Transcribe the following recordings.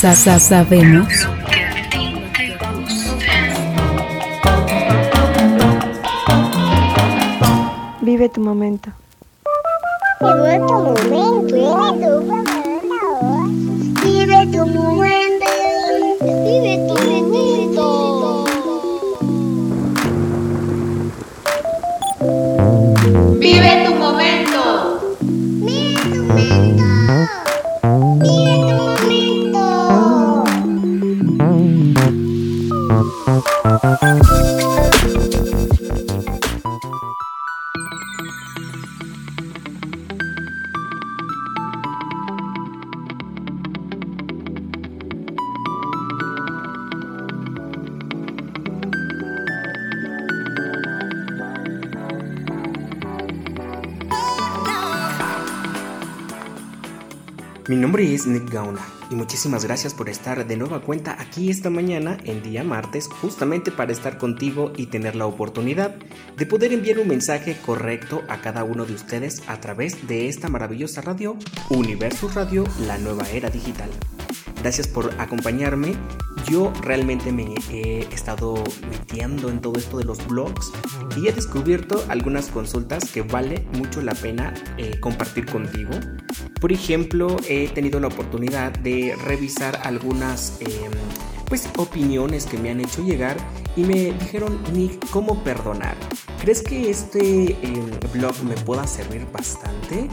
sabemos. Vive tu momento. Vive tu momento. Vive muchísimas gracias por estar de nueva cuenta aquí esta mañana en día martes justamente para estar contigo y tener la oportunidad de poder enviar un mensaje correcto a cada uno de ustedes a través de esta maravillosa radio Universo Radio, la nueva era digital. Gracias por acompañarme. Yo realmente me he estado metiendo en todo esto de los blogs y he descubierto algunas consultas que vale mucho la pena eh, compartir contigo. Por ejemplo, he tenido la oportunidad de revisar algunas eh, pues, opiniones que me han hecho llegar y me dijeron, Nick, ¿cómo perdonar? ¿Crees que este eh, blog me pueda servir bastante?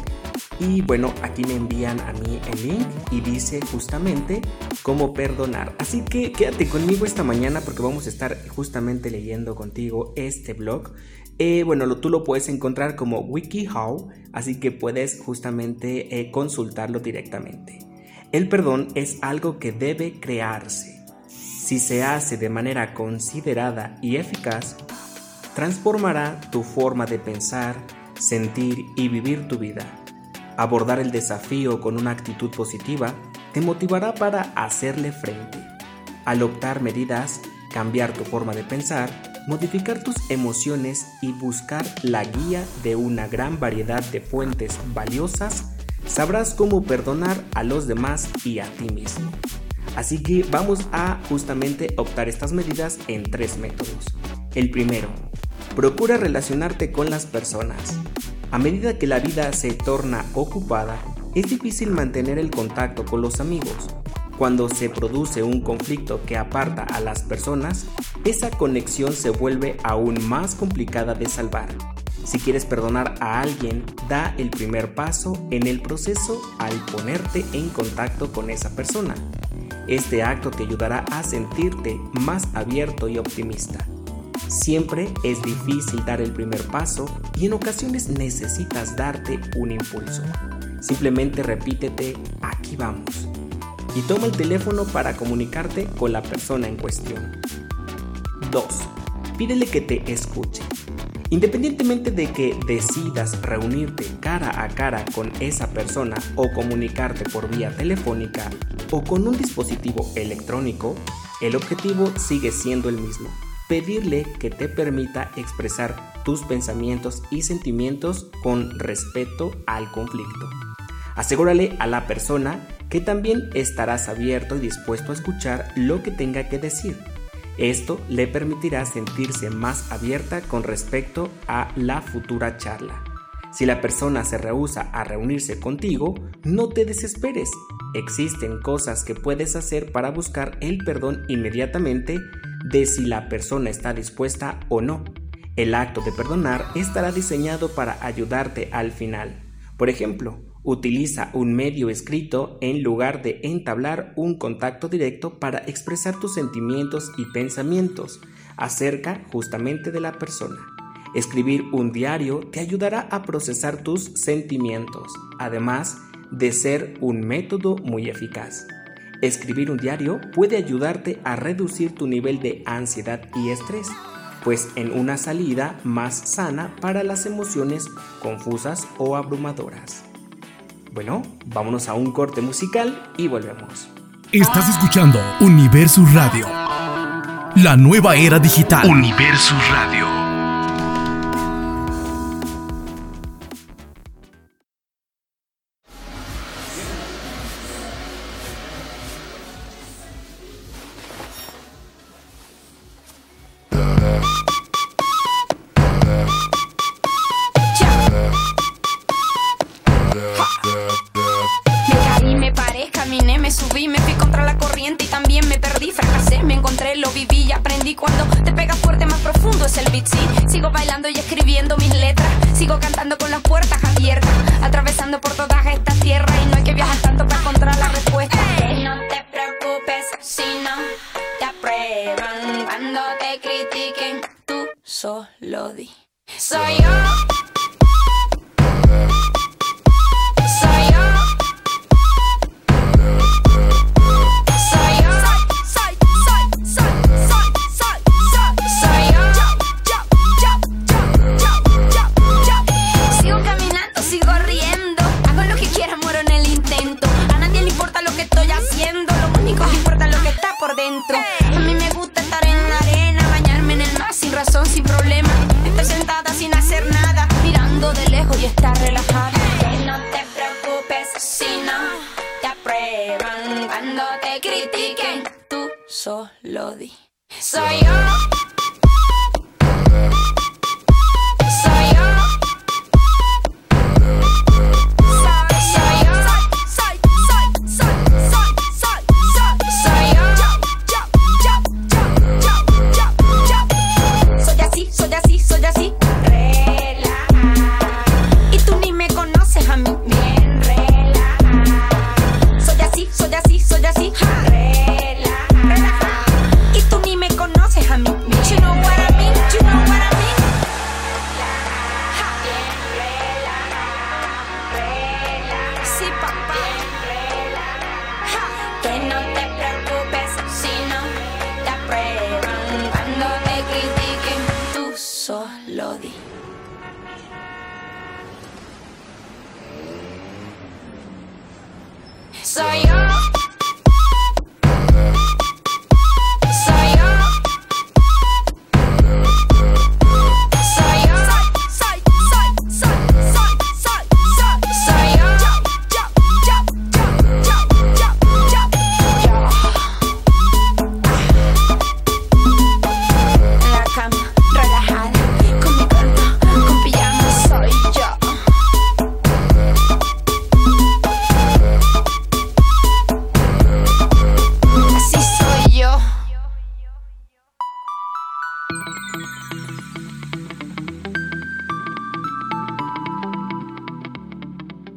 Y bueno, aquí me envían a mí el link y dice justamente cómo perdonar. Así que quédate conmigo esta mañana porque vamos a estar justamente leyendo contigo este blog. Eh, bueno, tú lo puedes encontrar como WikiHow, así que puedes justamente eh, consultarlo directamente. El perdón es algo que debe crearse. Si se hace de manera considerada y eficaz, transformará tu forma de pensar, sentir y vivir tu vida. Abordar el desafío con una actitud positiva te motivará para hacerle frente. Al optar medidas, cambiar tu forma de pensar, modificar tus emociones y buscar la guía de una gran variedad de fuentes valiosas, sabrás cómo perdonar a los demás y a ti mismo. Así que vamos a justamente optar estas medidas en tres métodos. El primero, procura relacionarte con las personas. A medida que la vida se torna ocupada, es difícil mantener el contacto con los amigos. Cuando se produce un conflicto que aparta a las personas, esa conexión se vuelve aún más complicada de salvar. Si quieres perdonar a alguien, da el primer paso en el proceso al ponerte en contacto con esa persona. Este acto te ayudará a sentirte más abierto y optimista. Siempre es difícil dar el primer paso y en ocasiones necesitas darte un impulso. Simplemente repítete, aquí vamos. Y toma el teléfono para comunicarte con la persona en cuestión. 2. Pídele que te escuche. Independientemente de que decidas reunirte cara a cara con esa persona o comunicarte por vía telefónica o con un dispositivo electrónico, el objetivo sigue siendo el mismo pedirle que te permita expresar tus pensamientos y sentimientos con respeto al conflicto. Asegúrale a la persona que también estarás abierto y dispuesto a escuchar lo que tenga que decir. Esto le permitirá sentirse más abierta con respecto a la futura charla. Si la persona se rehúsa a reunirse contigo, no te desesperes. Existen cosas que puedes hacer para buscar el perdón inmediatamente de si la persona está dispuesta o no. El acto de perdonar estará diseñado para ayudarte al final. Por ejemplo, utiliza un medio escrito en lugar de entablar un contacto directo para expresar tus sentimientos y pensamientos acerca justamente de la persona. Escribir un diario te ayudará a procesar tus sentimientos, además de ser un método muy eficaz. Escribir un diario puede ayudarte a reducir tu nivel de ansiedad y estrés, pues en una salida más sana para las emociones confusas o abrumadoras. Bueno, vámonos a un corte musical y volvemos. Estás escuchando Universo Radio, la nueva era digital. Universo Radio.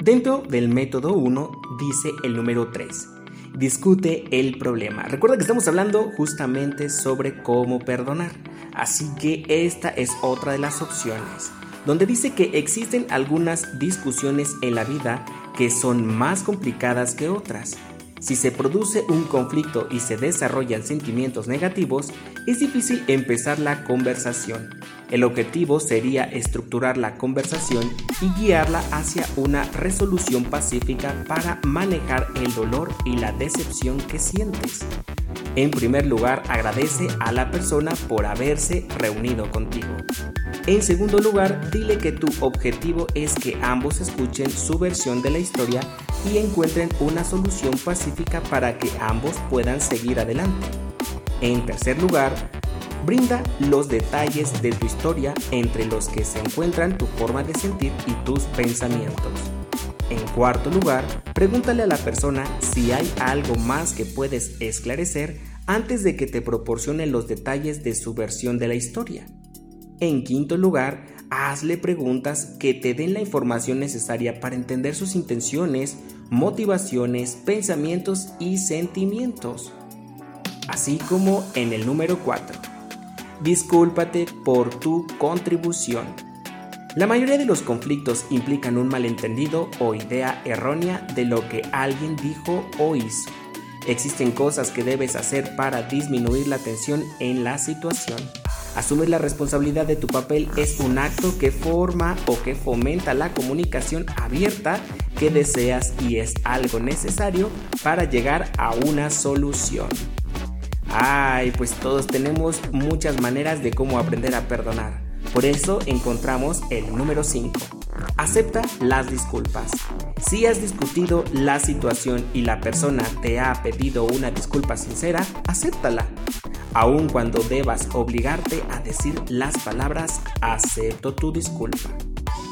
Dentro del método 1 dice el número 3. Discute el problema. Recuerda que estamos hablando justamente sobre cómo perdonar. Así que esta es otra de las opciones, donde dice que existen algunas discusiones en la vida que son más complicadas que otras. Si se produce un conflicto y se desarrollan sentimientos negativos, es difícil empezar la conversación. El objetivo sería estructurar la conversación y guiarla hacia una resolución pacífica para manejar el dolor y la decepción que sientes. En primer lugar, agradece a la persona por haberse reunido contigo. En segundo lugar, dile que tu objetivo es que ambos escuchen su versión de la historia y encuentren una solución pacífica para que ambos puedan seguir adelante. En tercer lugar, Brinda los detalles de tu historia entre los que se encuentran tu forma de sentir y tus pensamientos. En cuarto lugar, pregúntale a la persona si hay algo más que puedes esclarecer antes de que te proporcione los detalles de su versión de la historia. En quinto lugar, hazle preguntas que te den la información necesaria para entender sus intenciones, motivaciones, pensamientos y sentimientos. Así como en el número 4 discúlpate por tu contribución. La mayoría de los conflictos implican un malentendido o idea errónea de lo que alguien dijo o hizo. Existen cosas que debes hacer para disminuir la tensión en la situación. Asumir la responsabilidad de tu papel es un acto que forma o que fomenta la comunicación abierta que deseas y es algo necesario para llegar a una solución. Ay, pues todos tenemos muchas maneras de cómo aprender a perdonar. Por eso encontramos el número 5. Acepta las disculpas. Si has discutido la situación y la persona te ha pedido una disculpa sincera, acéptala. Aun cuando debas obligarte a decir las palabras acepto tu disculpa.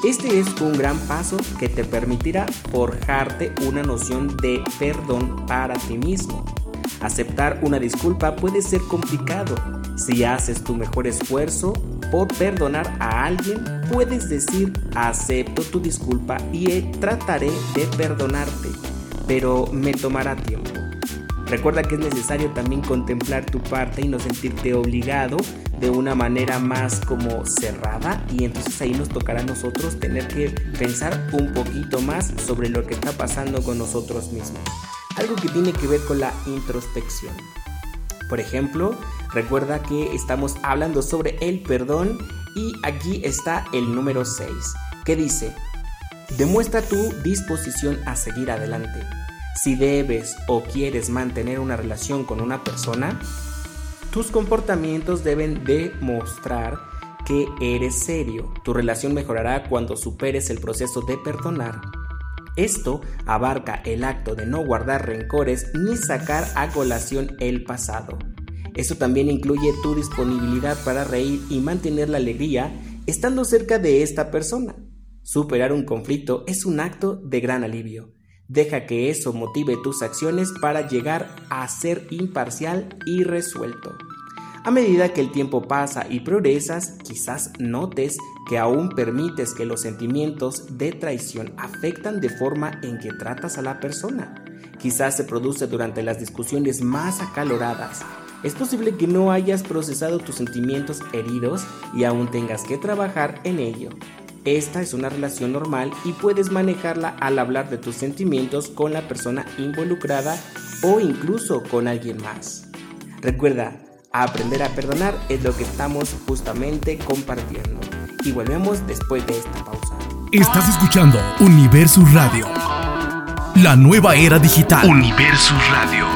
Este es un gran paso que te permitirá forjarte una noción de perdón para ti mismo Aceptar una disculpa puede ser complicado. Si haces tu mejor esfuerzo por perdonar a alguien, puedes decir acepto tu disculpa y trataré de perdonarte, pero me tomará tiempo. Recuerda que es necesario también contemplar tu parte y no sentirte obligado de una manera más como cerrada y entonces ahí nos tocará a nosotros tener que pensar un poquito más sobre lo que está pasando con nosotros mismos. Algo que tiene que ver con la introspección. Por ejemplo, recuerda que estamos hablando sobre el perdón y aquí está el número 6, que dice, demuestra tu disposición a seguir adelante. Si debes o quieres mantener una relación con una persona, tus comportamientos deben demostrar que eres serio. Tu relación mejorará cuando superes el proceso de perdonar. Esto abarca el acto de no guardar rencores ni sacar a colación el pasado. Esto también incluye tu disponibilidad para reír y mantener la alegría estando cerca de esta persona. Superar un conflicto es un acto de gran alivio. Deja que eso motive tus acciones para llegar a ser imparcial y resuelto. A medida que el tiempo pasa y progresas, quizás notes que aún permites que los sentimientos de traición afectan de forma en que tratas a la persona. Quizás se produce durante las discusiones más acaloradas. Es posible que no hayas procesado tus sentimientos heridos y aún tengas que trabajar en ello. Esta es una relación normal y puedes manejarla al hablar de tus sentimientos con la persona involucrada o incluso con alguien más. Recuerda, aprender a perdonar es lo que estamos justamente compartiendo. Y volvemos después de esta pausa. Estás escuchando Universo Radio. La nueva era digital. Universo Radio.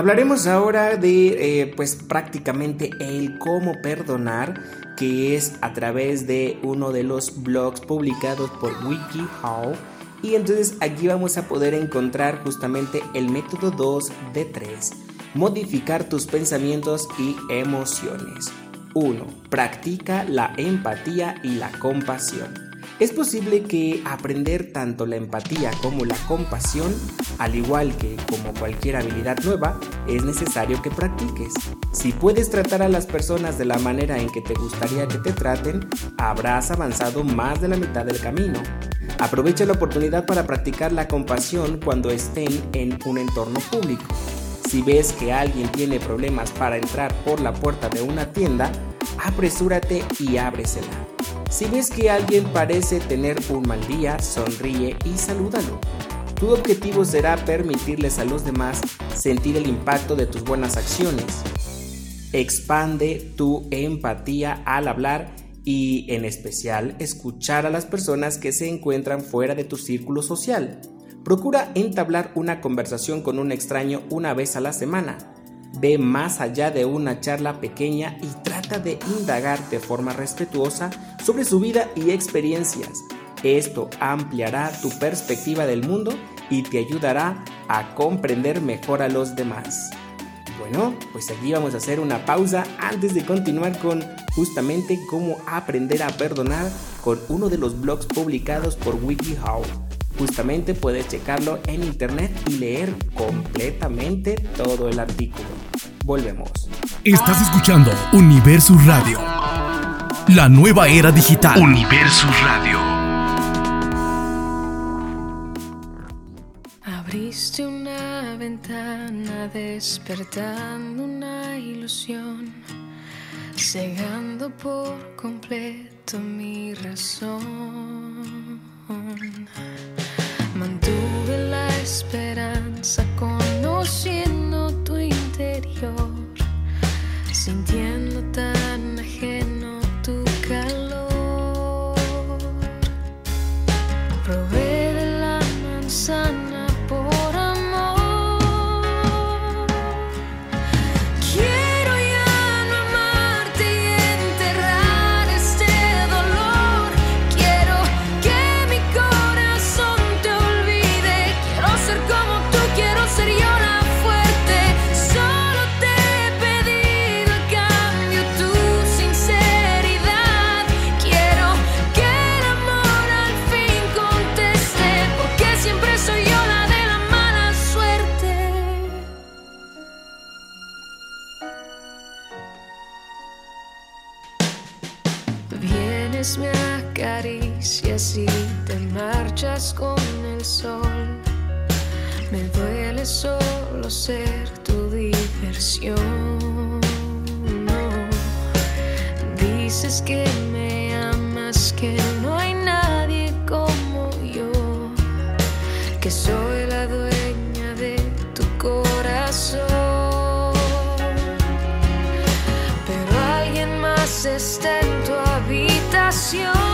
Hablaremos ahora de eh, pues prácticamente el cómo perdonar, que es a través de uno de los blogs publicados por WikiHow. Y entonces aquí vamos a poder encontrar justamente el método 2 de 3. Modificar tus pensamientos y emociones. 1. Practica la empatía y la compasión. Es posible que aprender tanto la empatía como la compasión, al igual que como cualquier habilidad nueva, es necesario que practiques. Si puedes tratar a las personas de la manera en que te gustaría que te traten, habrás avanzado más de la mitad del camino. Aprovecha la oportunidad para practicar la compasión cuando estén en un entorno público. Si ves que alguien tiene problemas para entrar por la puerta de una tienda, apresúrate y ábresela. Si ves que alguien parece tener un mal día, sonríe y salúdalo. Tu objetivo será permitirles a los demás sentir el impacto de tus buenas acciones. Expande tu empatía al hablar y en especial escuchar a las personas que se encuentran fuera de tu círculo social. Procura entablar una conversación con un extraño una vez a la semana. Ve más allá de una charla pequeña y trata de indagar de forma respetuosa sobre su vida y experiencias. Esto ampliará tu perspectiva del mundo y te ayudará a comprender mejor a los demás. Bueno, pues aquí vamos a hacer una pausa antes de continuar con justamente cómo aprender a perdonar con uno de los blogs publicados por WikiHow. Justamente puedes checarlo en internet y leer completamente todo el artículo. Volvemos. Estás escuchando Universus Radio. La nueva era digital. Universus Radio. Abriste una ventana despertando una ilusión, cegando por completo mi razón. Mantuve la esperanza conociendo tu sintiendo tan ajeno tu calor. Probé de la manzana y te marchas con el sol. Me duele solo ser tu diversión. Dices que me amas, que no hay nadie como yo, que soy la dueña de tu corazón. Pero alguien más está en tu habitación.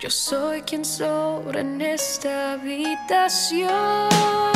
Yo soy quien sobra en esta habitación.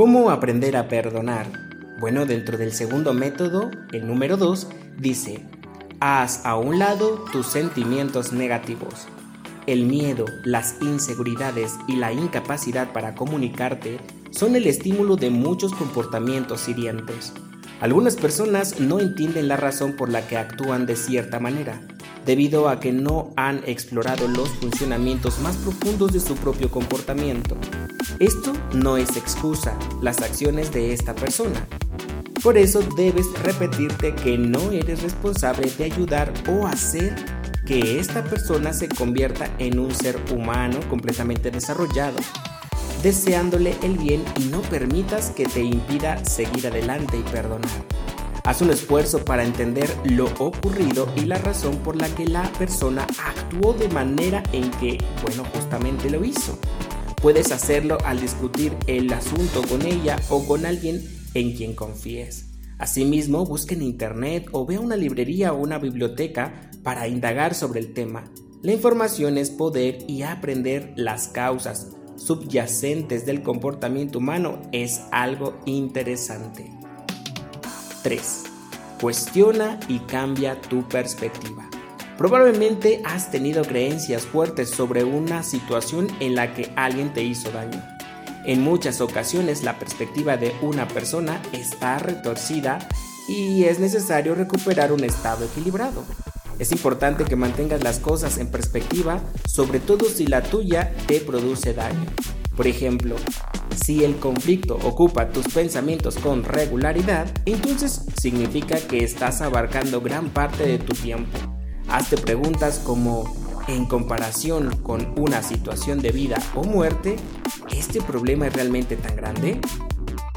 ¿Cómo aprender a perdonar? Bueno, dentro del segundo método, el número 2, dice, haz a un lado tus sentimientos negativos. El miedo, las inseguridades y la incapacidad para comunicarte son el estímulo de muchos comportamientos hirientes. Algunas personas no entienden la razón por la que actúan de cierta manera, debido a que no han explorado los funcionamientos más profundos de su propio comportamiento. Esto no es excusa, las acciones de esta persona. Por eso debes repetirte que no eres responsable de ayudar o hacer que esta persona se convierta en un ser humano completamente desarrollado, deseándole el bien y no permitas que te impida seguir adelante y perdonar. Haz un esfuerzo para entender lo ocurrido y la razón por la que la persona actuó de manera en que, bueno, justamente lo hizo. Puedes hacerlo al discutir el asunto con ella o con alguien en quien confíes. Asimismo, busca en internet o ve a una librería o una biblioteca para indagar sobre el tema. La información es poder y aprender las causas subyacentes del comportamiento humano es algo interesante. 3. Cuestiona y cambia tu perspectiva. Probablemente has tenido creencias fuertes sobre una situación en la que alguien te hizo daño. En muchas ocasiones la perspectiva de una persona está retorcida y es necesario recuperar un estado equilibrado. Es importante que mantengas las cosas en perspectiva, sobre todo si la tuya te produce daño. Por ejemplo, si el conflicto ocupa tus pensamientos con regularidad, entonces significa que estás abarcando gran parte de tu tiempo. Hazte preguntas como, en comparación con una situación de vida o muerte, ¿este problema es realmente tan grande?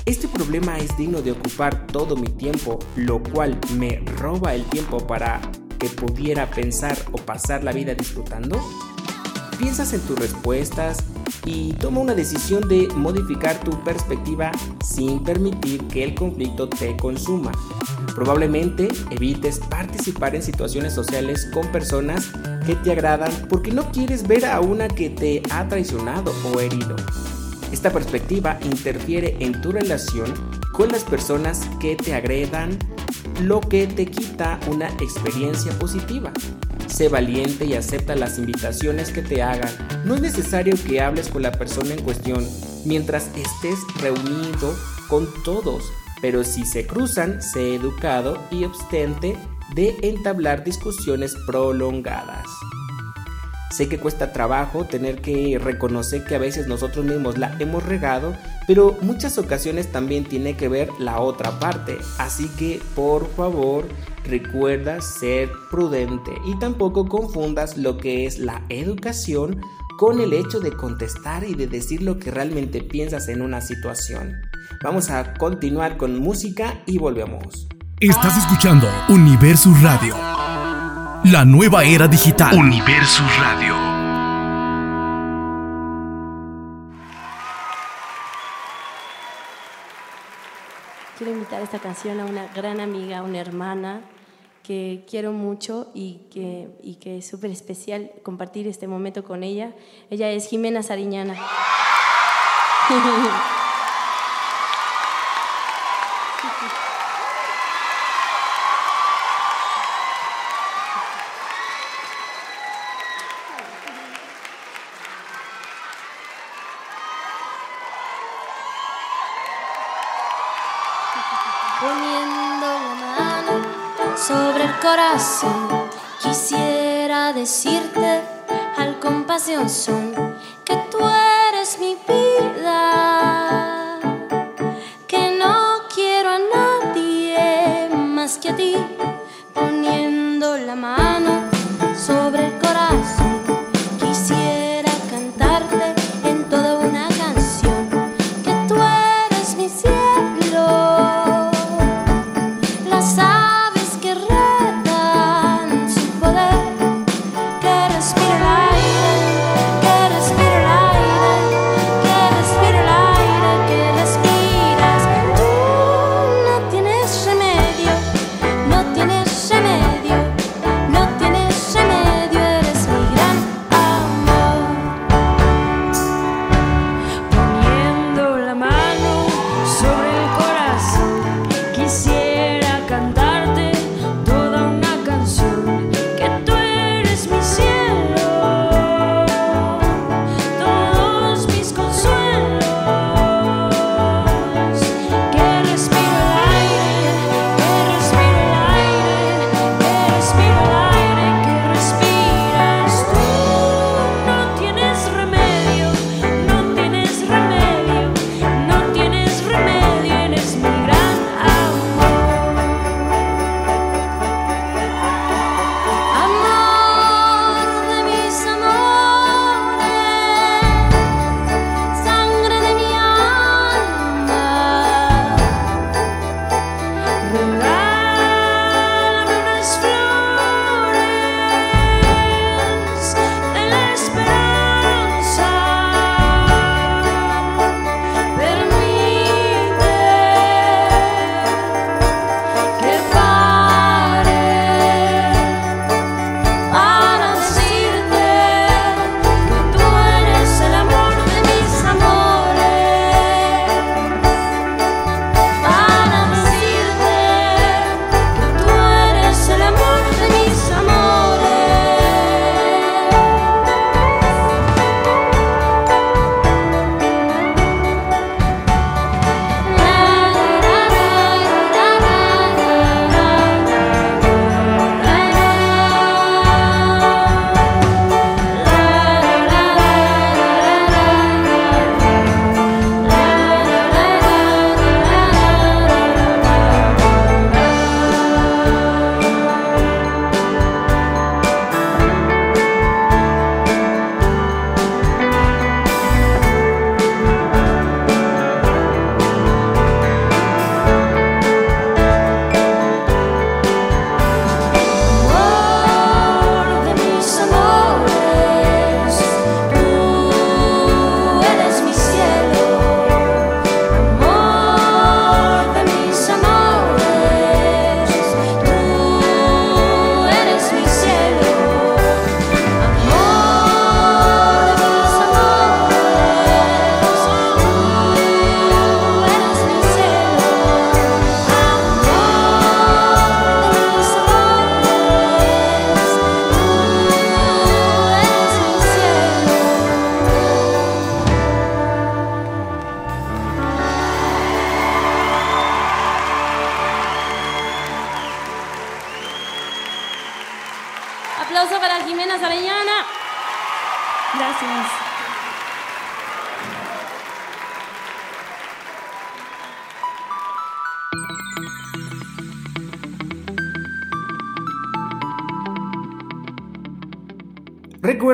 ¿Este problema es digno de ocupar todo mi tiempo, lo cual me roba el tiempo para que pudiera pensar o pasar la vida disfrutando? Piensas en tus respuestas y toma una decisión de modificar tu perspectiva sin permitir que el conflicto te consuma. Probablemente evites participar en situaciones sociales con personas que te agradan porque no quieres ver a una que te ha traicionado o herido. Esta perspectiva interfiere en tu relación con las personas que te agredan, lo que te quita una experiencia positiva. Sé valiente y acepta las invitaciones que te hagan. No es necesario que hables con la persona en cuestión mientras estés reunido con todos pero si se cruzan, sé educado y abstente de entablar discusiones prolongadas. Sé que cuesta trabajo tener que reconocer que a veces nosotros mismos la hemos regado, pero muchas ocasiones también tiene que ver la otra parte. Así que por favor recuerda ser prudente y tampoco confundas lo que es la educación con el hecho de contestar y de decir lo que realmente piensas en una situación. Vamos a continuar con música y volvemos. Estás escuchando Universo Radio. La nueva era digital. Universo Radio. Dedicar esta canción a una gran amiga, una hermana que quiero mucho y que, y que es súper especial compartir este momento con ella. Ella es Jimena Sariñana. quisiera decirte al compasión son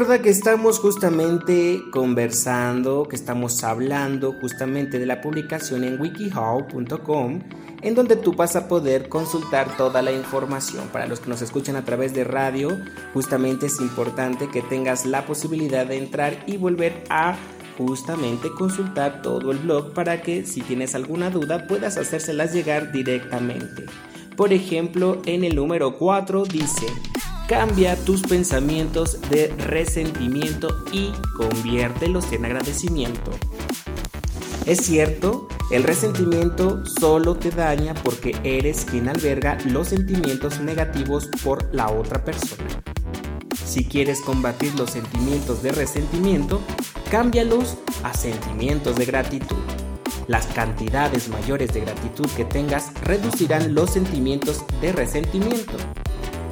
Recuerda que estamos justamente conversando, que estamos hablando justamente de la publicación en wikihow.com, en donde tú vas a poder consultar toda la información. Para los que nos escuchan a través de radio, justamente es importante que tengas la posibilidad de entrar y volver a justamente consultar todo el blog para que si tienes alguna duda puedas hacérselas llegar directamente. Por ejemplo, en el número 4 dice, cambia tus pensamientos de resentimiento y conviértelos en agradecimiento. Es cierto, el resentimiento solo te daña porque eres quien alberga los sentimientos negativos por la otra persona. Si quieres combatir los sentimientos de resentimiento, cámbialos a sentimientos de gratitud. Las cantidades mayores de gratitud que tengas reducirán los sentimientos de resentimiento.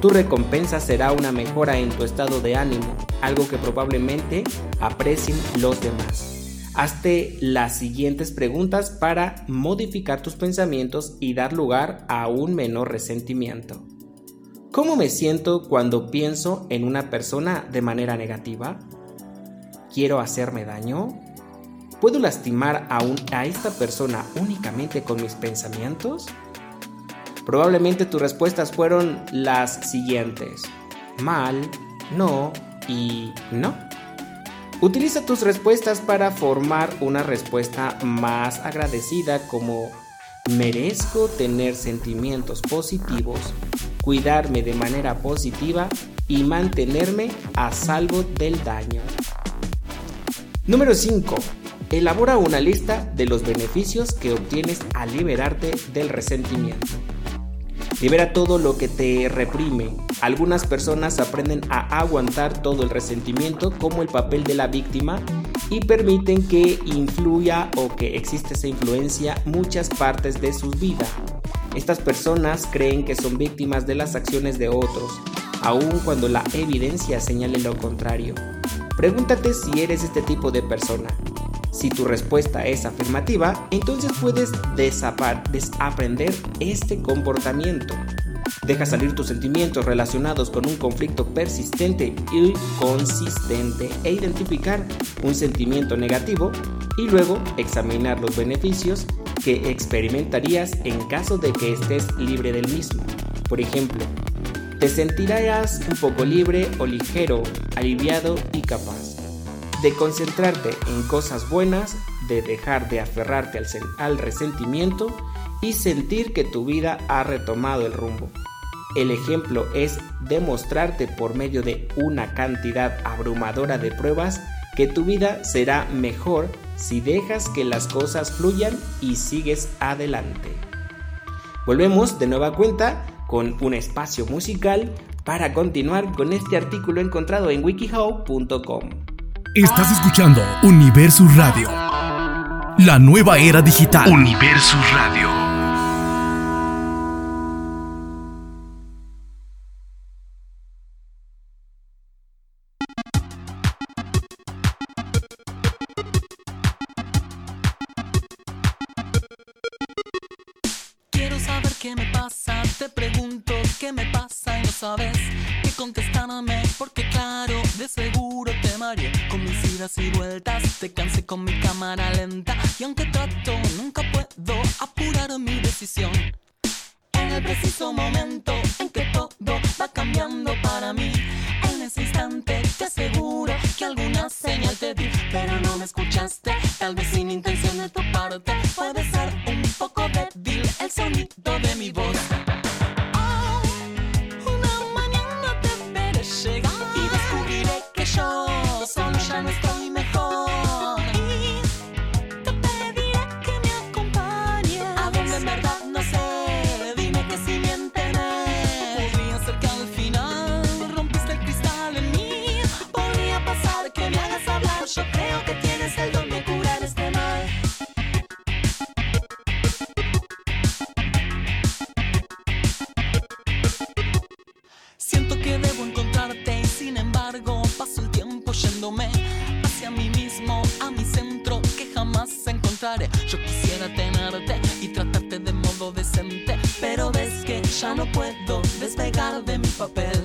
Tu recompensa será una mejora en tu estado de ánimo, algo que probablemente aprecien los demás. Hazte las siguientes preguntas para modificar tus pensamientos y dar lugar a un menor resentimiento. ¿Cómo me siento cuando pienso en una persona de manera negativa? ¿Quiero hacerme daño? ¿Puedo lastimar a, a esta persona únicamente con mis pensamientos? Probablemente tus respuestas fueron las siguientes. Mal, no y no. Utiliza tus respuestas para formar una respuesta más agradecida como merezco tener sentimientos positivos, cuidarme de manera positiva y mantenerme a salvo del daño. Número 5. Elabora una lista de los beneficios que obtienes al liberarte del resentimiento. Libera todo lo que te reprime. Algunas personas aprenden a aguantar todo el resentimiento como el papel de la víctima y permiten que influya o que existe esa influencia muchas partes de sus vidas. Estas personas creen que son víctimas de las acciones de otros, aun cuando la evidencia señale lo contrario. Pregúntate si eres este tipo de persona. Si tu respuesta es afirmativa, entonces puedes desaprender este comportamiento. Deja salir tus sentimientos relacionados con un conflicto persistente y consistente e identificar un sentimiento negativo y luego examinar los beneficios que experimentarías en caso de que estés libre del mismo. Por ejemplo, te sentirás un poco libre o ligero, aliviado y capaz de concentrarte en cosas buenas, de dejar de aferrarte al, sen- al resentimiento y sentir que tu vida ha retomado el rumbo. El ejemplo es demostrarte por medio de una cantidad abrumadora de pruebas que tu vida será mejor si dejas que las cosas fluyan y sigues adelante. Volvemos de nueva cuenta con un espacio musical para continuar con este artículo encontrado en wikihow.com. Estás escuchando Universus Radio. La nueva era digital. Universus Radio. Te cansé con mi cámara lenta y aunque trato nunca puedo apurar mi decisión. En el preciso momento en que todo va cambiando para mí, en ese instante te aseguro que alguna señal te di, pero no me escuchaste, tal vez sin intención de tu parte, puede ser un poco débil el sonido de mi voz. Yo quisiera tenerte y tratarte de modo decente, pero ves que ya no puedo despegar de mi papel.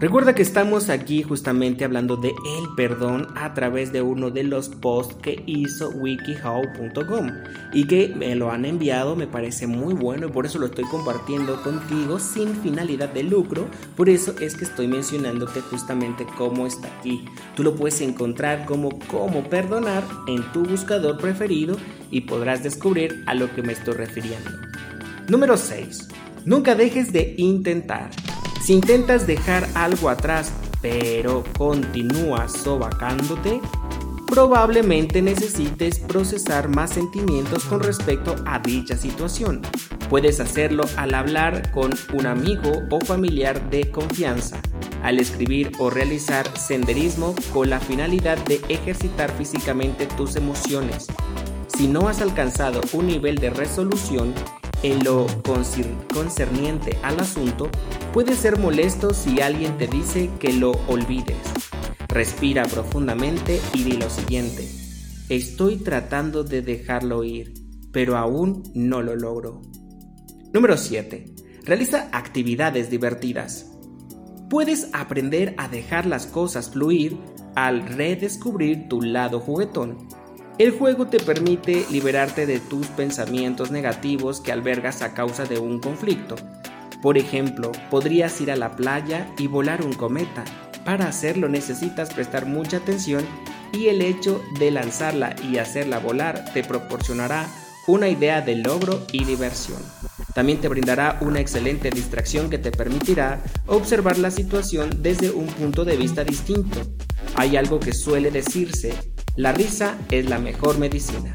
Recuerda que estamos aquí justamente hablando de el perdón a través de uno de los posts que hizo wikihow.com y que me lo han enviado, me parece muy bueno y por eso lo estoy compartiendo contigo sin finalidad de lucro, por eso es que estoy mencionándote justamente cómo está aquí. Tú lo puedes encontrar como cómo perdonar en tu buscador preferido y podrás descubrir a lo que me estoy refiriendo. Número 6. Nunca dejes de intentar. Si intentas dejar algo atrás pero continúas sobacándote, probablemente necesites procesar más sentimientos con respecto a dicha situación. Puedes hacerlo al hablar con un amigo o familiar de confianza, al escribir o realizar senderismo con la finalidad de ejercitar físicamente tus emociones. Si no has alcanzado un nivel de resolución, en lo concerniente al asunto, puede ser molesto si alguien te dice que lo olvides. Respira profundamente y di lo siguiente. Estoy tratando de dejarlo ir, pero aún no lo logro. Número 7. Realiza actividades divertidas. Puedes aprender a dejar las cosas fluir al redescubrir tu lado juguetón. El juego te permite liberarte de tus pensamientos negativos que albergas a causa de un conflicto. Por ejemplo, podrías ir a la playa y volar un cometa. Para hacerlo necesitas prestar mucha atención y el hecho de lanzarla y hacerla volar te proporcionará una idea de logro y diversión. También te brindará una excelente distracción que te permitirá observar la situación desde un punto de vista distinto. Hay algo que suele decirse, la risa es la mejor medicina.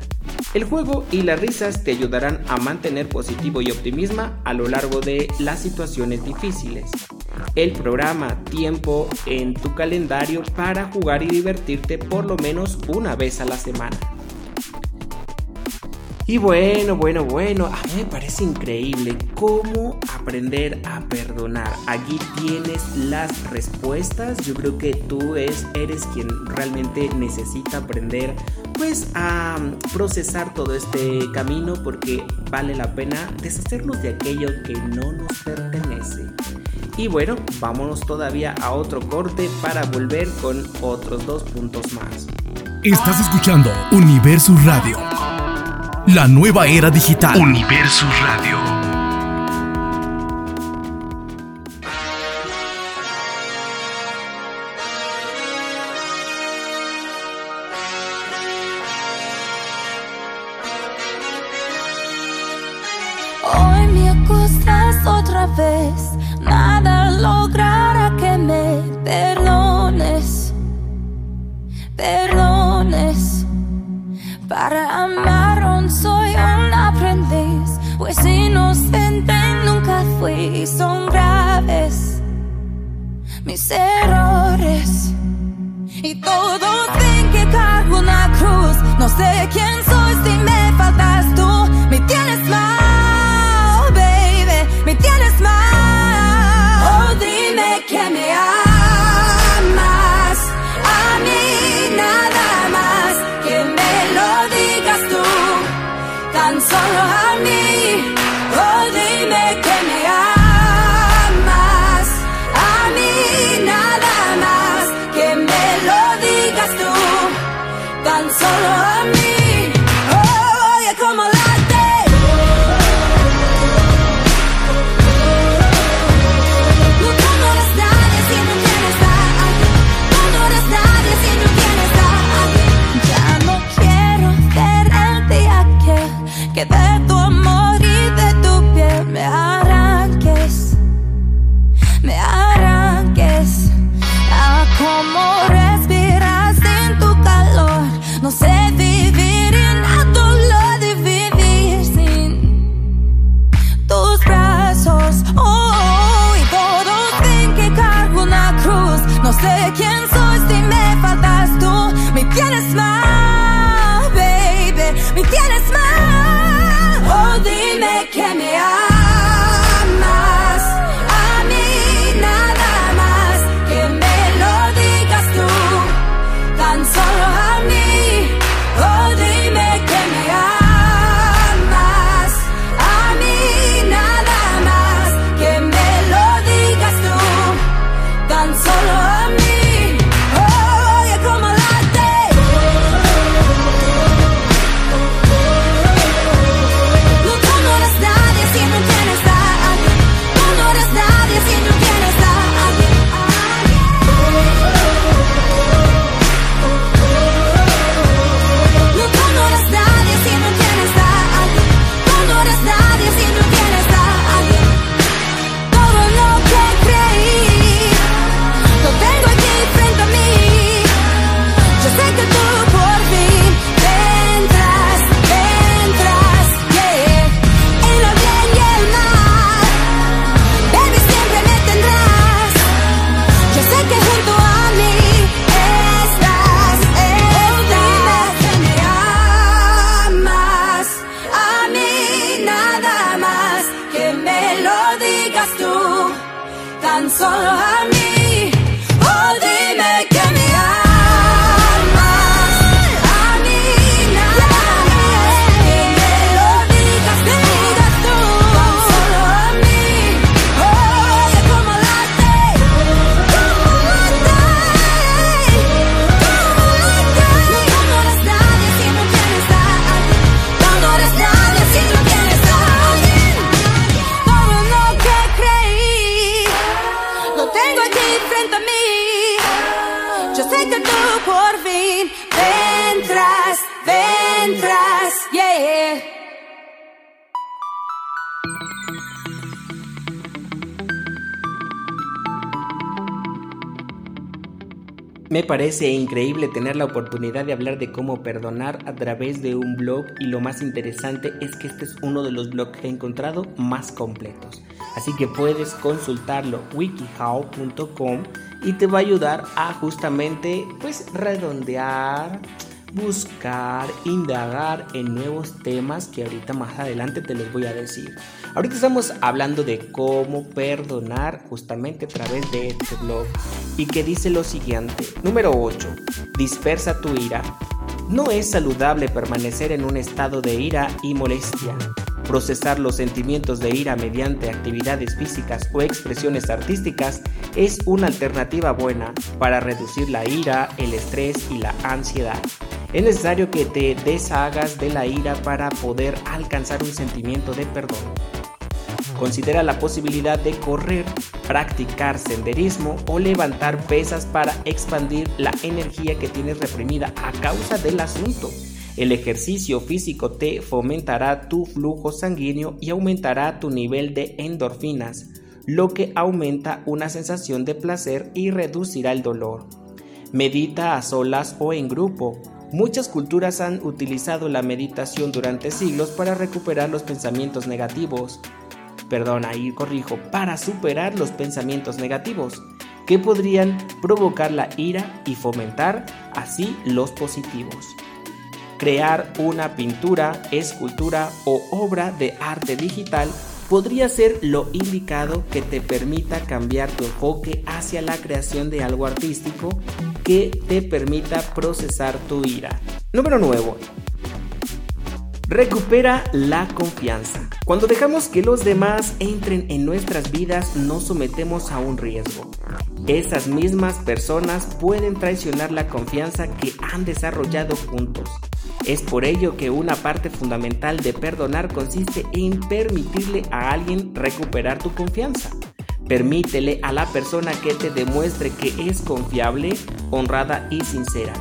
El juego y las risas te ayudarán a mantener positivo y optimismo a lo largo de las situaciones difíciles. El programa tiempo en tu calendario para jugar y divertirte por lo menos una vez a la semana. Y bueno, bueno, bueno, a mí me parece increíble cómo aprender a perdonar. Aquí tienes las respuestas. Yo creo que tú es, eres quien realmente necesita aprender pues a procesar todo este camino porque vale la pena deshacernos de aquello que no nos pertenece. Y bueno, vámonos todavía a otro corte para volver con otros dos puntos más. Estás escuchando Universo Radio. La nueva era digital. Universo Radio. Digas tú tan solo a mí. Me parece increíble tener la oportunidad de hablar de cómo perdonar a través de un blog y lo más interesante es que este es uno de los blogs que he encontrado más completos. Así que puedes consultarlo wikihow.com y te va a ayudar a justamente pues redondear, buscar, indagar en nuevos temas que ahorita más adelante te los voy a decir. Ahorita estamos hablando de cómo perdonar justamente a través de este blog y que dice lo siguiente. Número 8. Dispersa tu ira. No es saludable permanecer en un estado de ira y molestia. Procesar los sentimientos de ira mediante actividades físicas o expresiones artísticas es una alternativa buena para reducir la ira, el estrés y la ansiedad. Es necesario que te deshagas de la ira para poder alcanzar un sentimiento de perdón. Considera la posibilidad de correr, practicar senderismo o levantar pesas para expandir la energía que tienes reprimida a causa del asunto. El ejercicio físico te fomentará tu flujo sanguíneo y aumentará tu nivel de endorfinas, lo que aumenta una sensación de placer y reducirá el dolor. Medita a solas o en grupo. Muchas culturas han utilizado la meditación durante siglos para recuperar los pensamientos negativos. Perdón, ahí corrijo, para superar los pensamientos negativos, que podrían provocar la ira y fomentar así los positivos. Crear una pintura, escultura o obra de arte digital podría ser lo indicado que te permita cambiar tu enfoque hacia la creación de algo artístico que te permita procesar tu ira. Número 9. Recupera la confianza. Cuando dejamos que los demás entren en nuestras vidas nos sometemos a un riesgo. Esas mismas personas pueden traicionar la confianza que han desarrollado juntos. Es por ello que una parte fundamental de perdonar consiste en permitirle a alguien recuperar tu confianza. Permítele a la persona que te demuestre que es confiable, honrada y sincera.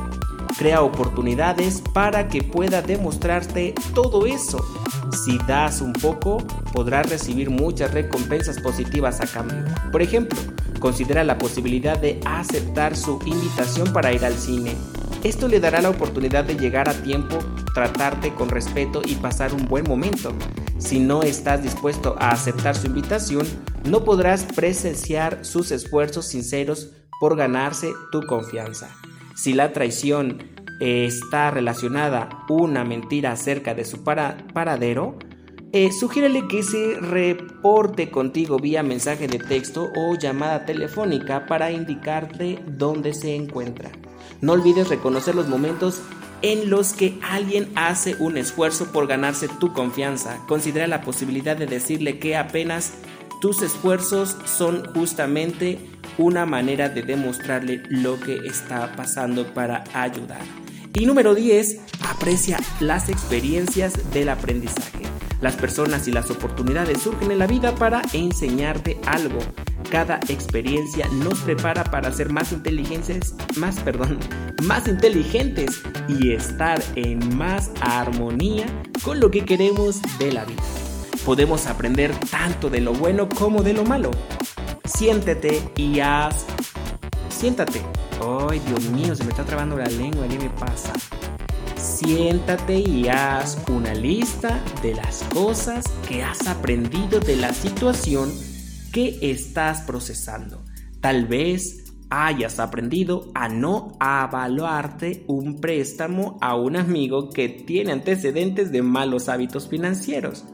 Crea oportunidades para que pueda demostrarte todo eso. Si das un poco, podrás recibir muchas recompensas positivas a cambio. Por ejemplo, considera la posibilidad de aceptar su invitación para ir al cine. Esto le dará la oportunidad de llegar a tiempo, tratarte con respeto y pasar un buen momento. Si no estás dispuesto a aceptar su invitación, no podrás presenciar sus esfuerzos sinceros por ganarse tu confianza. Si la traición está relacionada una mentira acerca de su para- paradero, eh, sugiérele que se reporte contigo vía mensaje de texto o llamada telefónica para indicarte dónde se encuentra. No olvides reconocer los momentos en los que alguien hace un esfuerzo por ganarse tu confianza. Considera la posibilidad de decirle que apenas tus esfuerzos son justamente una manera de demostrarle lo que está pasando para ayudar. Y número 10, aprecia las experiencias del aprendizaje. Las personas y las oportunidades surgen en la vida para enseñarte algo. Cada experiencia nos prepara para ser más inteligentes, más, perdón, más inteligentes y estar en más armonía con lo que queremos de la vida. Podemos aprender tanto de lo bueno como de lo malo. Siéntete y haz. Siéntate. Ay, Dios mío, se me está trabando la lengua, ¿qué me pasa? Siéntate y haz una lista de las cosas que has aprendido de la situación que estás procesando. Tal vez hayas aprendido a no avaluarte un préstamo a un amigo que tiene antecedentes de malos hábitos financieros.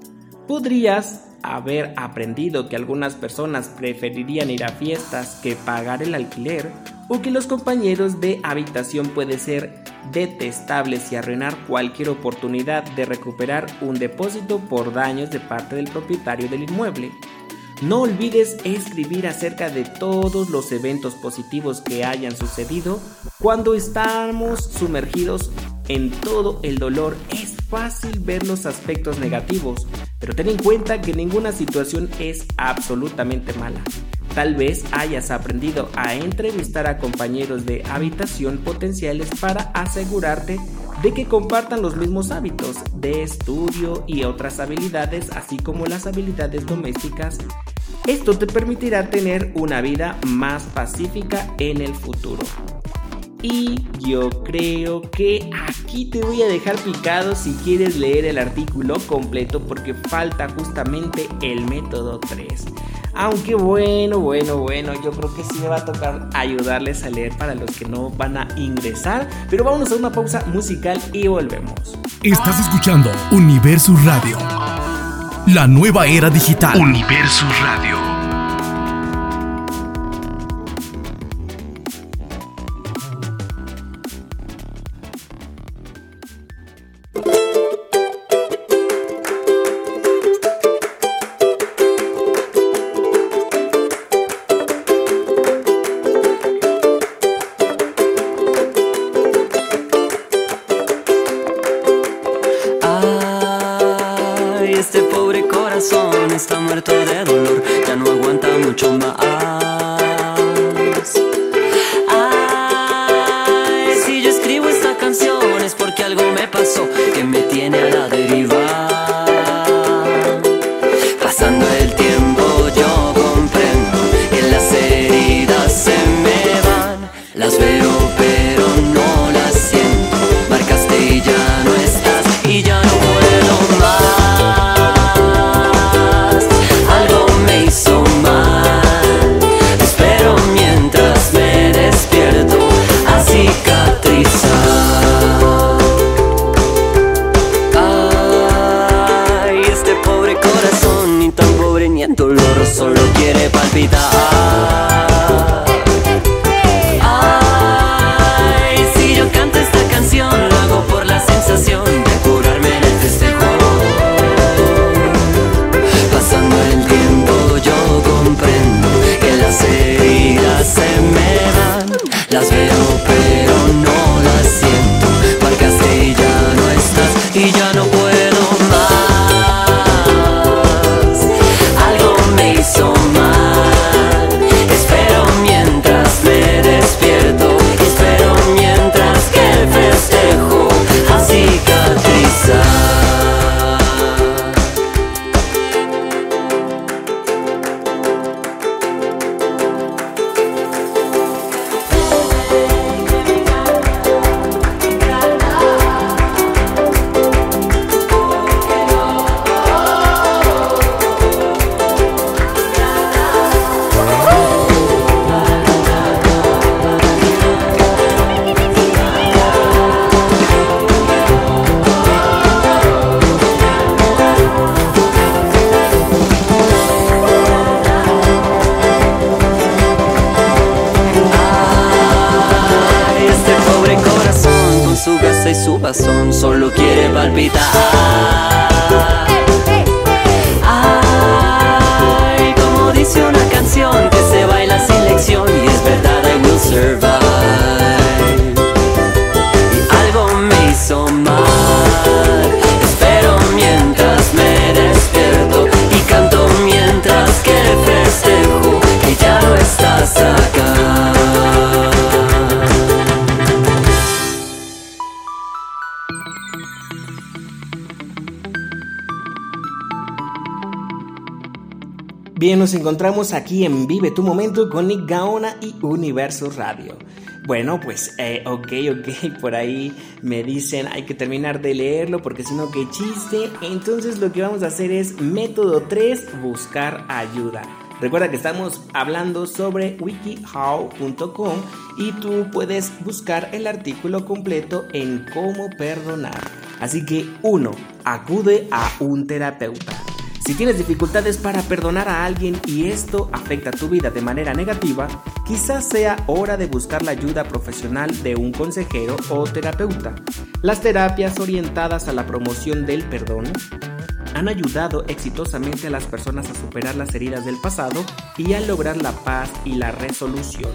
Podrías haber aprendido que algunas personas preferirían ir a fiestas que pagar el alquiler o que los compañeros de habitación pueden ser detestables y arruinar cualquier oportunidad de recuperar un depósito por daños de parte del propietario del inmueble. No olvides escribir acerca de todos los eventos positivos que hayan sucedido cuando estamos sumergidos en todo el dolor. Es fácil ver los aspectos negativos, pero ten en cuenta que ninguna situación es absolutamente mala. Tal vez hayas aprendido a entrevistar a compañeros de habitación potenciales para asegurarte de que compartan los mismos hábitos de estudio y otras habilidades, así como las habilidades domésticas. Esto te permitirá tener una vida más pacífica en el futuro. Y yo creo que aquí te voy a dejar picado si quieres leer el artículo completo porque falta justamente el método 3. Aunque bueno, bueno, bueno, yo creo que sí me va a tocar ayudarles a leer para los que no van a ingresar. Pero vámonos a una pausa musical y volvemos. Estás escuchando Universus Radio. La nueva era digital. Universus Radio. Nos encontramos aquí en Vive tu Momento con Nick Gaona y Universo Radio. Bueno, pues, eh, ok, ok, por ahí me dicen hay que terminar de leerlo porque si no, qué chiste. Entonces lo que vamos a hacer es método 3, buscar ayuda. Recuerda que estamos hablando sobre wikihow.com y tú puedes buscar el artículo completo en cómo perdonar. Así que 1. Acude a un terapeuta. Si tienes dificultades para perdonar a alguien y esto afecta tu vida de manera negativa, quizás sea hora de buscar la ayuda profesional de un consejero o terapeuta. Las terapias orientadas a la promoción del perdón han ayudado exitosamente a las personas a superar las heridas del pasado y a lograr la paz y la resolución.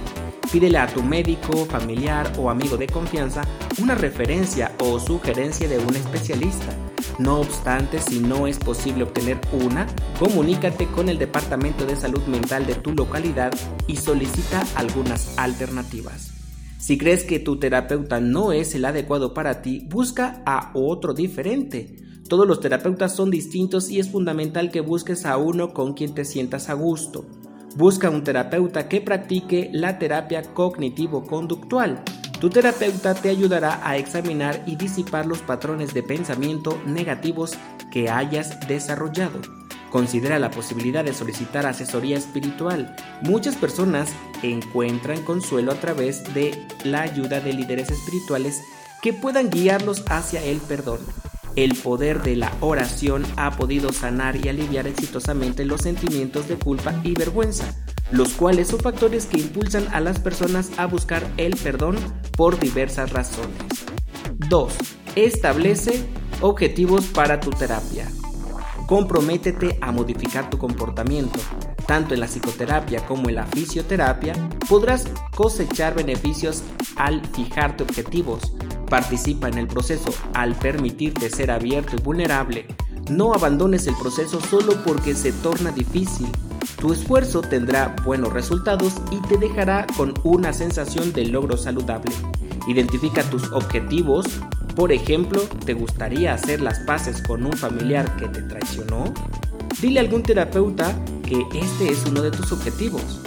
Pídele a tu médico, familiar o amigo de confianza una referencia o sugerencia de un especialista. No obstante, si no es posible obtener una, comunícate con el Departamento de Salud Mental de tu localidad y solicita algunas alternativas. Si crees que tu terapeuta no es el adecuado para ti, busca a otro diferente. Todos los terapeutas son distintos y es fundamental que busques a uno con quien te sientas a gusto. Busca un terapeuta que practique la terapia cognitivo-conductual. Tu terapeuta te ayudará a examinar y disipar los patrones de pensamiento negativos que hayas desarrollado. Considera la posibilidad de solicitar asesoría espiritual. Muchas personas encuentran consuelo a través de la ayuda de líderes espirituales que puedan guiarlos hacia el perdón. El poder de la oración ha podido sanar y aliviar exitosamente los sentimientos de culpa y vergüenza, los cuales son factores que impulsan a las personas a buscar el perdón por diversas razones. 2. Establece objetivos para tu terapia. Comprométete a modificar tu comportamiento. Tanto en la psicoterapia como en la fisioterapia podrás cosechar beneficios al fijarte objetivos. Participa en el proceso al permitirte ser abierto y vulnerable. No abandones el proceso solo porque se torna difícil. Tu esfuerzo tendrá buenos resultados y te dejará con una sensación de logro saludable. Identifica tus objetivos. Por ejemplo, ¿te gustaría hacer las paces con un familiar que te traicionó? Dile a algún terapeuta que este es uno de tus objetivos.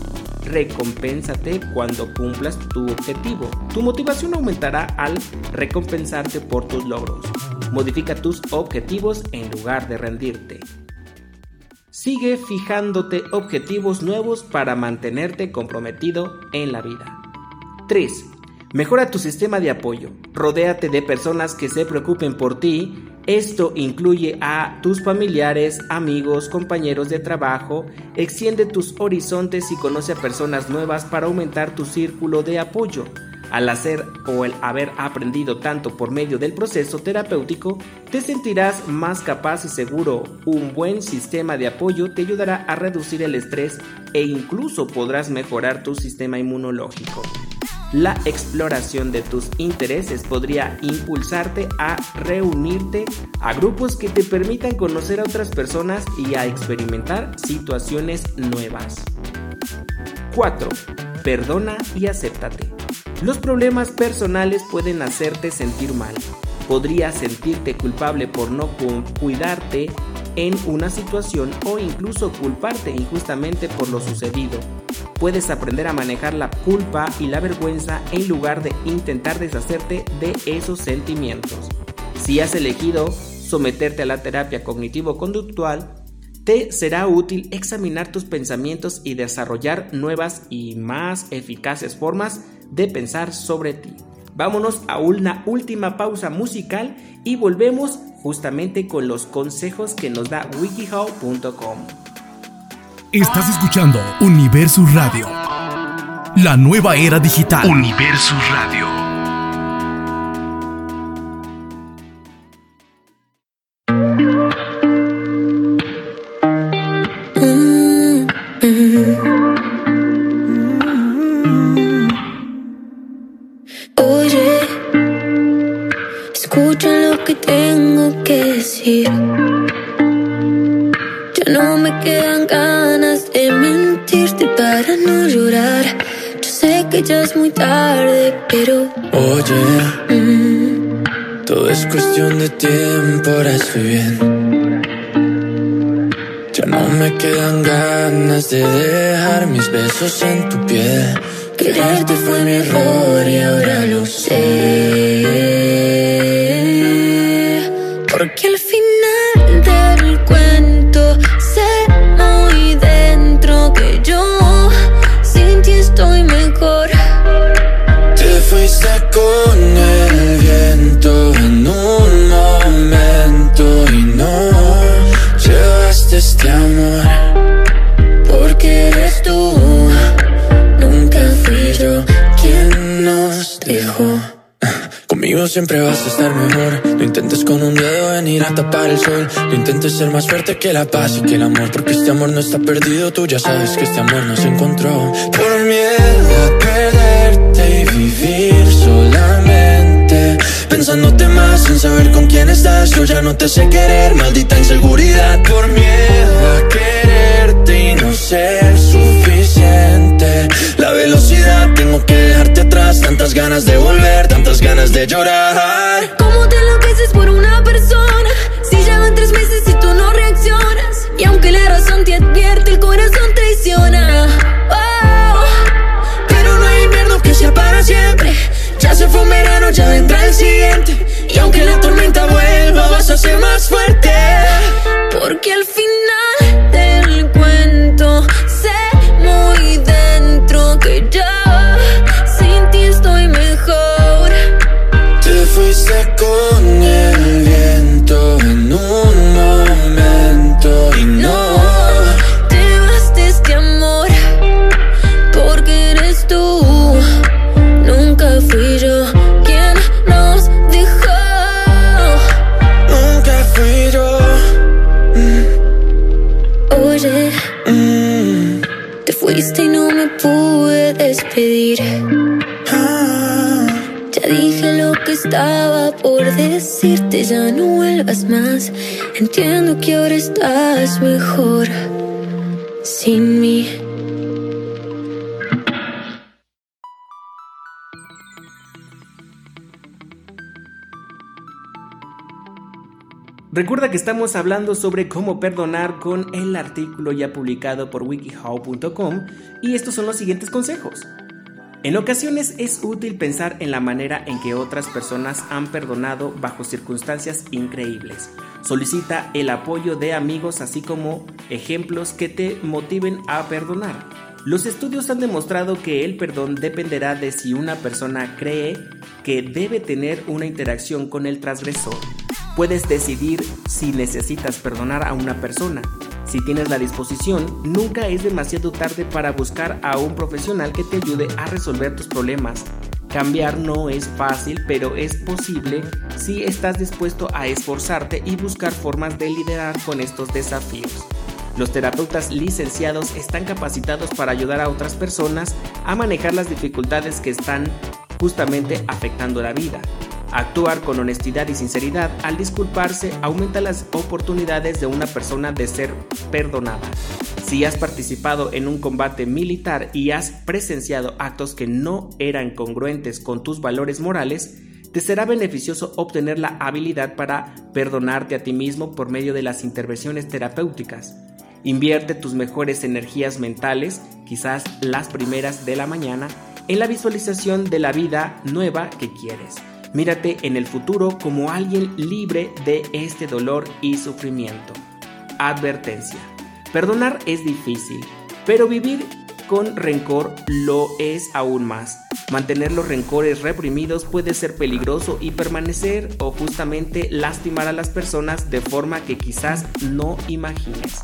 Recompénsate cuando cumplas tu objetivo. Tu motivación aumentará al recompensarte por tus logros. Modifica tus objetivos en lugar de rendirte. Sigue fijándote objetivos nuevos para mantenerte comprometido en la vida. 3. Mejora tu sistema de apoyo. Rodéate de personas que se preocupen por ti. Esto incluye a tus familiares, amigos, compañeros de trabajo. Extiende tus horizontes y conoce a personas nuevas para aumentar tu círculo de apoyo. Al hacer o el haber aprendido tanto por medio del proceso terapéutico, te sentirás más capaz y seguro. Un buen sistema de apoyo te ayudará a reducir el estrés e incluso podrás mejorar tu sistema inmunológico. La exploración de tus intereses podría impulsarte a reunirte a grupos que te permitan conocer a otras personas y a experimentar situaciones nuevas. 4. Perdona y acéptate. Los problemas personales pueden hacerte sentir mal. Podrías sentirte culpable por no cu- cuidarte en una situación o incluso culparte injustamente por lo sucedido. Puedes aprender a manejar la culpa y la vergüenza en lugar de intentar deshacerte de esos sentimientos. Si has elegido someterte a la terapia cognitivo-conductual, te será útil examinar tus pensamientos y desarrollar nuevas y más eficaces formas de pensar sobre ti. Vámonos a una última pausa musical y volvemos justamente con los consejos que nos da wikihow.com. Estás escuchando Universus Radio. La nueva era digital. Universus Radio. Que ya es muy tarde, pero Oye, mm, todo es cuestión de tiempo, ahora estoy bien. Ya no me quedan ganas de dejar mis besos en tu piel. quererte fue mi error y ahora lo sé. Este amor. Porque eres tú, nunca fui yo quien nos dejó. Conmigo siempre vas a estar mejor. No intentes con un dedo venir a tapar el sol. No intentes ser más fuerte que la paz y que el amor. Porque este amor no está perdido. Tú ya sabes que este amor no se encontró. Por miedo Pensándote más sin saber con quién estás. Yo ya no te sé querer, maldita inseguridad. Por miedo a quererte y no ser suficiente. La velocidad, tengo que dejarte atrás. Tantas ganas de volver, tantas ganas de llorar. ¿Cómo te enloqueces por una persona? Si ya van tres meses y tú no reaccionas. Y aunque la razón te advierte, el corazón traiciona. Oh, Pero no hay invierno que sea para siempre. Ya se fue ya vendrá el siguiente. Y aunque la tormenta vuelva, vas a ser más fuerte. porque al Entiendo que ahora estás mejor sin mí. Recuerda que estamos hablando sobre cómo perdonar con el artículo ya publicado por wikihow.com y estos son los siguientes consejos. En ocasiones es útil pensar en la manera en que otras personas han perdonado bajo circunstancias increíbles. Solicita el apoyo de amigos así como ejemplos que te motiven a perdonar. Los estudios han demostrado que el perdón dependerá de si una persona cree que debe tener una interacción con el transgresor. Puedes decidir si necesitas perdonar a una persona. Si tienes la disposición, nunca es demasiado tarde para buscar a un profesional que te ayude a resolver tus problemas. Cambiar no es fácil, pero es posible si estás dispuesto a esforzarte y buscar formas de liderar con estos desafíos. Los terapeutas licenciados están capacitados para ayudar a otras personas a manejar las dificultades que están justamente afectando la vida. Actuar con honestidad y sinceridad al disculparse aumenta las oportunidades de una persona de ser perdonada. Si has participado en un combate militar y has presenciado actos que no eran congruentes con tus valores morales, te será beneficioso obtener la habilidad para perdonarte a ti mismo por medio de las intervenciones terapéuticas. Invierte tus mejores energías mentales, quizás las primeras de la mañana, en la visualización de la vida nueva que quieres. Mírate en el futuro como alguien libre de este dolor y sufrimiento. Advertencia. Perdonar es difícil, pero vivir con rencor lo es aún más. Mantener los rencores reprimidos puede ser peligroso y permanecer o justamente lastimar a las personas de forma que quizás no imagines.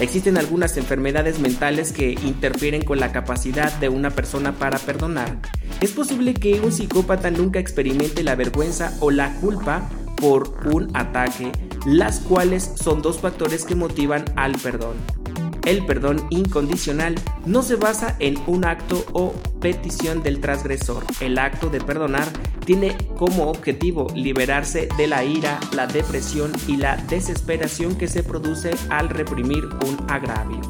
Existen algunas enfermedades mentales que interfieren con la capacidad de una persona para perdonar. Es posible que un psicópata nunca experimente la vergüenza o la culpa por un ataque, las cuales son dos factores que motivan al perdón. El perdón incondicional no se basa en un acto o petición del transgresor. El acto de perdonar tiene como objetivo liberarse de la ira, la depresión y la desesperación que se produce al reprimir un agravio.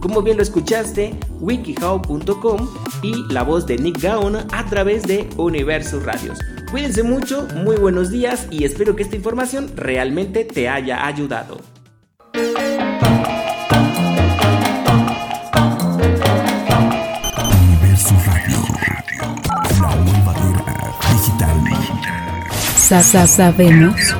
Como bien lo escuchaste, wikihow.com y la voz de Nick Gaon a través de Universo Radios. Cuídense mucho, muy buenos días y espero que esta información realmente te haya ayudado. sa, sa, sabemos.